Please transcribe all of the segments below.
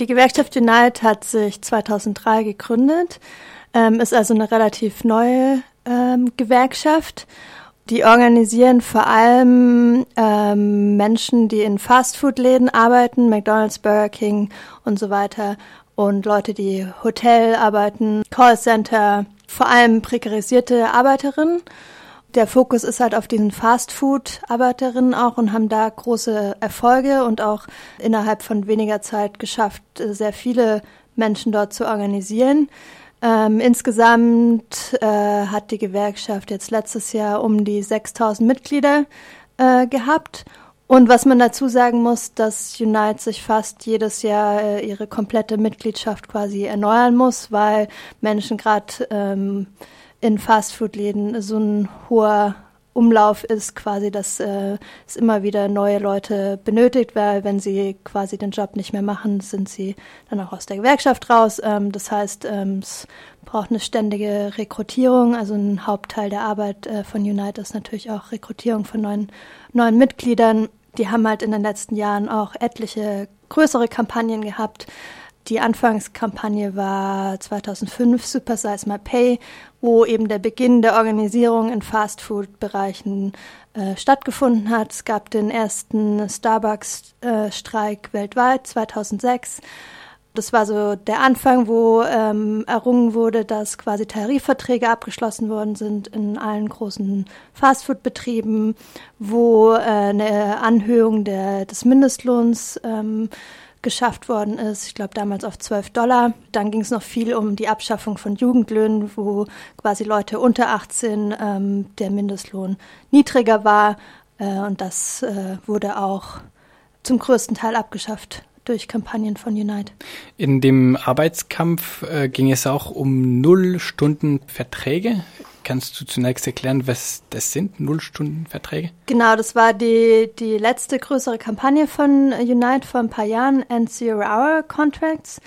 Die Gewerkschaft Unite hat sich 2003 gegründet, ähm, ist also eine relativ neue ähm, Gewerkschaft. Die organisieren vor allem ähm, Menschen, die in Fastfood-Läden arbeiten, McDonald's, Burger King und so weiter, und Leute, die Hotel arbeiten, Callcenter, vor allem prekarisierte Arbeiterinnen. Der Fokus ist halt auf diesen Fastfood-Arbeiterinnen auch und haben da große Erfolge und auch innerhalb von weniger Zeit geschafft, sehr viele Menschen dort zu organisieren. Ähm, insgesamt äh, hat die Gewerkschaft jetzt letztes Jahr um die 6000 Mitglieder äh, gehabt. Und was man dazu sagen muss, dass Unite sich fast jedes Jahr äh, ihre komplette Mitgliedschaft quasi erneuern muss, weil Menschen gerade ähm, in Fastfood-Läden so ein hoher Umlauf ist quasi, dass äh, es immer wieder neue Leute benötigt, weil wenn sie quasi den Job nicht mehr machen, sind sie dann auch aus der Gewerkschaft raus. Ähm, das heißt, ähm, es braucht eine ständige Rekrutierung. Also ein Hauptteil der Arbeit äh, von Unite ist natürlich auch Rekrutierung von neuen, neuen Mitgliedern. Die haben halt in den letzten Jahren auch etliche größere Kampagnen gehabt, die Anfangskampagne war 2005 Super Size My Pay, wo eben der Beginn der Organisierung in Fastfood-Bereichen äh, stattgefunden hat. Es gab den ersten Starbucks-Streik äh, weltweit 2006. Das war so der Anfang, wo ähm, errungen wurde, dass quasi Tarifverträge abgeschlossen worden sind in allen großen Fastfood-Betrieben, wo äh, eine Anhöhung der, des Mindestlohns ähm, geschafft worden ist. Ich glaube damals auf 12 Dollar. Dann ging es noch viel um die Abschaffung von Jugendlöhnen, wo quasi Leute unter 18 ähm, der Mindestlohn niedriger war. Äh, und das äh, wurde auch zum größten Teil abgeschafft durch Kampagnen von Unite. In dem Arbeitskampf äh, ging es auch um Null-Stunden-Verträge. Kannst du zunächst erklären, was das sind, Nullstundenverträge? Genau, das war die, die letzte größere Kampagne von Unite vor ein paar Jahren, End Zero Hour Contracts.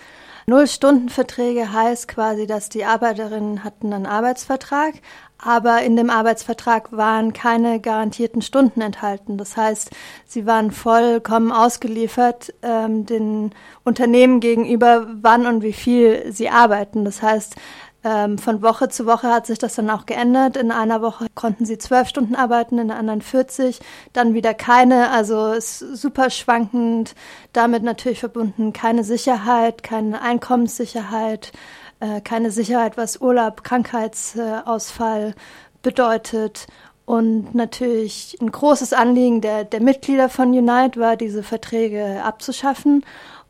Nullstundenverträge heißt quasi, dass die Arbeiterinnen hatten einen Arbeitsvertrag, aber in dem Arbeitsvertrag waren keine garantierten Stunden enthalten. Das heißt, sie waren vollkommen ausgeliefert ähm, den Unternehmen gegenüber, wann und wie viel sie arbeiten. Das heißt, ähm, von Woche zu Woche hat sich das dann auch geändert. In einer Woche konnten sie zwölf Stunden arbeiten, in der anderen 40, dann wieder keine. Also ist super schwankend. Damit natürlich verbunden keine Sicherheit, keine Einkommenssicherheit, äh, keine Sicherheit, was Urlaub, Krankheitsausfall bedeutet. Und natürlich ein großes Anliegen der, der Mitglieder von Unite war, diese Verträge abzuschaffen.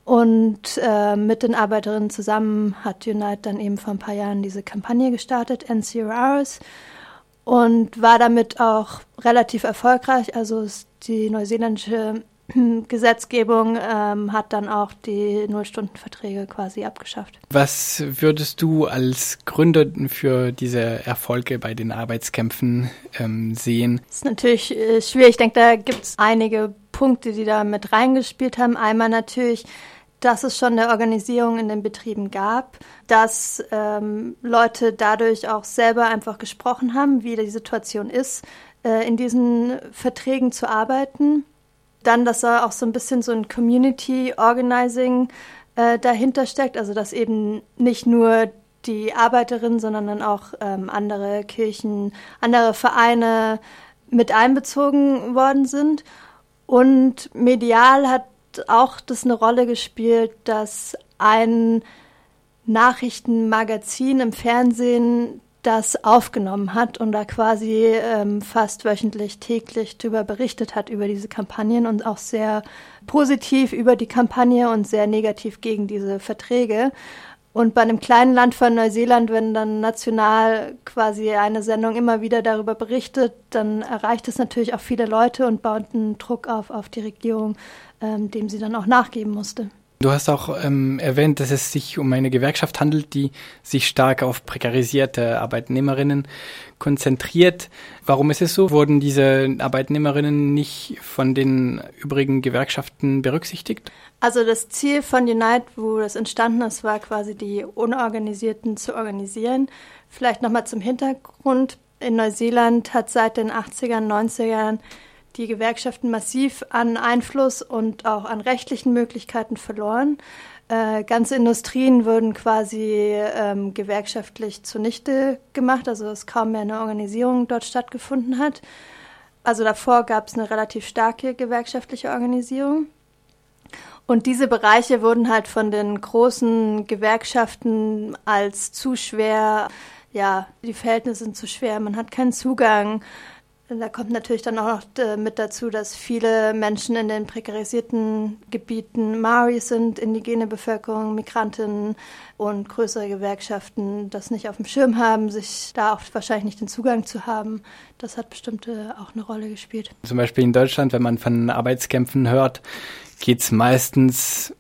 Und äh, mit den Arbeiterinnen zusammen hat Unite dann eben vor ein paar Jahren diese Kampagne gestartet, NCRRs, und war damit auch relativ erfolgreich. Also die neuseeländische Gesetzgebung ähm, hat dann auch die Nullstundenverträge quasi abgeschafft. Was würdest du als Gründer für diese Erfolge bei den Arbeitskämpfen ähm, sehen? Das ist natürlich äh, schwierig. Ich denke, da gibt es einige Punkte, die da mit reingespielt haben. Einmal natürlich dass es schon eine Organisierung in den Betrieben gab, dass ähm, Leute dadurch auch selber einfach gesprochen haben, wie die Situation ist, äh, in diesen Verträgen zu arbeiten. Dann, dass da auch so ein bisschen so ein Community Organizing äh, dahinter steckt, also dass eben nicht nur die Arbeiterinnen, sondern dann auch ähm, andere Kirchen, andere Vereine mit einbezogen worden sind. Und medial hat auch das eine Rolle gespielt, dass ein Nachrichtenmagazin im Fernsehen das aufgenommen hat und da quasi ähm, fast wöchentlich, täglich darüber berichtet hat, über diese Kampagnen und auch sehr positiv über die Kampagne und sehr negativ gegen diese Verträge. Und bei einem kleinen Land von Neuseeland, wenn dann national quasi eine Sendung immer wieder darüber berichtet, dann erreicht es natürlich auch viele Leute und baut einen Druck auf, auf die Regierung, ähm, dem sie dann auch nachgeben musste. Du hast auch ähm, erwähnt, dass es sich um eine Gewerkschaft handelt, die sich stark auf prekarisierte Arbeitnehmerinnen konzentriert. Warum ist es so? Wurden diese Arbeitnehmerinnen nicht von den übrigen Gewerkschaften berücksichtigt? Also das Ziel von Unite, wo das entstanden ist, war quasi die Unorganisierten zu organisieren. Vielleicht nochmal zum Hintergrund. In Neuseeland hat seit den 80ern, 90ern die Gewerkschaften massiv an Einfluss und auch an rechtlichen Möglichkeiten verloren. Äh, ganze Industrien wurden quasi ähm, gewerkschaftlich zunichte gemacht, also dass kaum mehr eine Organisierung dort stattgefunden hat. Also davor gab es eine relativ starke gewerkschaftliche Organisierung. Und diese Bereiche wurden halt von den großen Gewerkschaften als zu schwer, ja, die Verhältnisse sind zu schwer, man hat keinen Zugang. Da kommt natürlich dann auch noch äh, mit dazu, dass viele Menschen in den prekarisierten Gebieten Maoris sind, indigene Bevölkerung, Migrantinnen und größere Gewerkschaften das nicht auf dem Schirm haben, sich da auch wahrscheinlich nicht den Zugang zu haben. Das hat bestimmt auch eine Rolle gespielt. Zum Beispiel in Deutschland, wenn man von Arbeitskämpfen hört, geht es meistens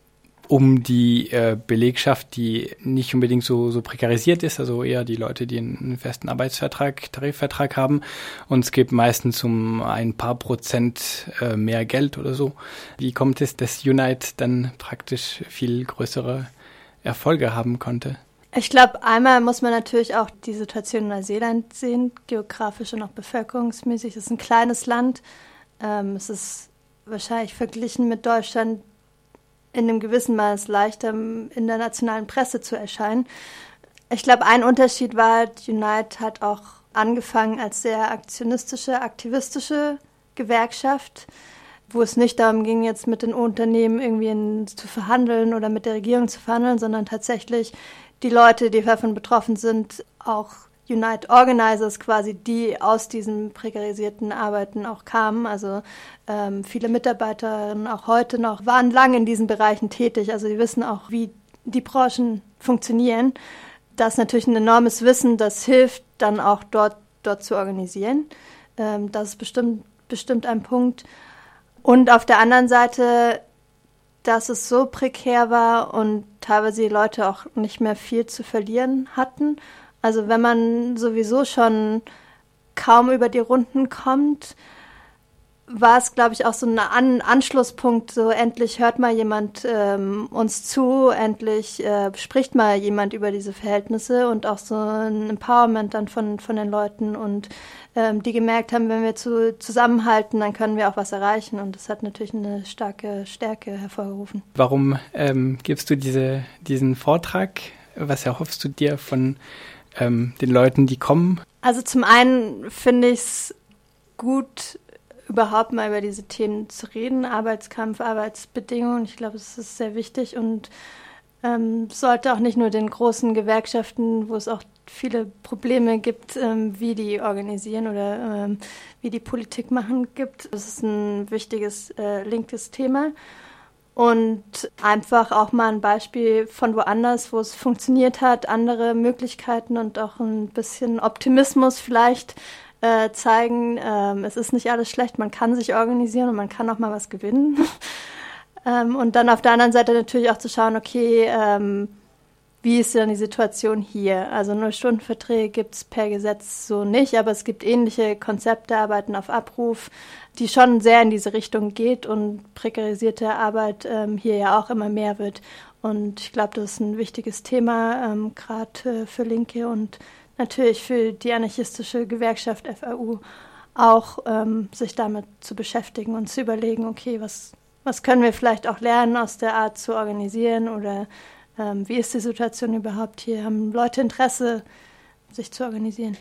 um die äh, Belegschaft, die nicht unbedingt so, so prekarisiert ist, also eher die Leute, die einen festen Arbeitsvertrag, Tarifvertrag haben. Und es geht meistens um ein paar Prozent äh, mehr Geld oder so. Wie kommt es, dass Unite dann praktisch viel größere Erfolge haben konnte? Ich glaube, einmal muss man natürlich auch die Situation in Neuseeland sehen, geografisch und auch bevölkerungsmäßig. Es ist ein kleines Land. Ähm, es ist wahrscheinlich verglichen mit Deutschland in einem gewissen Maß leichter in der nationalen Presse zu erscheinen. Ich glaube, ein Unterschied war, Unite hat auch angefangen als sehr aktionistische, aktivistische Gewerkschaft, wo es nicht darum ging, jetzt mit den Unternehmen irgendwie in, zu verhandeln oder mit der Regierung zu verhandeln, sondern tatsächlich die Leute, die davon betroffen sind, auch Unite Organizers quasi, die aus diesen prekarisierten Arbeiten auch kamen. Also ähm, viele Mitarbeiterinnen auch heute noch waren lange in diesen Bereichen tätig. Also sie wissen auch, wie die Branchen funktionieren. Das ist natürlich ein enormes Wissen, das hilft dann auch dort, dort zu organisieren. Ähm, das ist bestimmt, bestimmt ein Punkt. Und auf der anderen Seite, dass es so prekär war und teilweise die Leute auch nicht mehr viel zu verlieren hatten also wenn man sowieso schon kaum über die Runden kommt, war es, glaube ich, auch so ein An Anschlusspunkt, so endlich hört mal jemand ähm, uns zu, endlich äh, spricht mal jemand über diese Verhältnisse und auch so ein Empowerment dann von, von den Leuten und ähm, die gemerkt haben, wenn wir zu, zusammenhalten, dann können wir auch was erreichen und das hat natürlich eine starke Stärke hervorgerufen. Warum ähm, gibst du diese, diesen Vortrag? Was erhoffst du dir von ähm, den Leuten, die kommen? Also zum einen finde ich es gut, überhaupt mal über diese Themen zu reden, Arbeitskampf, Arbeitsbedingungen. Ich glaube, es ist sehr wichtig und ähm, sollte auch nicht nur den großen Gewerkschaften, wo es auch viele Probleme gibt, ähm, wie die organisieren oder ähm, wie die Politik machen, gibt. Das ist ein wichtiges äh, linkes Thema und einfach auch mal ein Beispiel von woanders, wo es funktioniert hat, andere Möglichkeiten und auch ein bisschen Optimismus vielleicht äh, zeigen. Ähm, es ist nicht alles schlecht, man kann sich organisieren und man kann auch mal was gewinnen. ähm, und dann auf der anderen Seite natürlich auch zu schauen, okay, ähm, wie ist denn die Situation hier? Also Null-Stunden-Verträge gibt es per Gesetz so nicht, aber es gibt ähnliche Konzepte, Arbeiten auf Abruf, die schon sehr in diese Richtung geht und prekarisierte Arbeit ähm, hier ja auch immer mehr wird. Und ich glaube, das ist ein wichtiges Thema, ähm, gerade äh, für Linke und natürlich für die anarchistische Gewerkschaft FAU auch, ähm, sich damit zu beschäftigen und zu überlegen, okay, was, was können wir vielleicht auch lernen aus der Art zu organisieren oder ähm, wie ist die Situation überhaupt hier? Haben Leute Interesse, sich zu organisieren?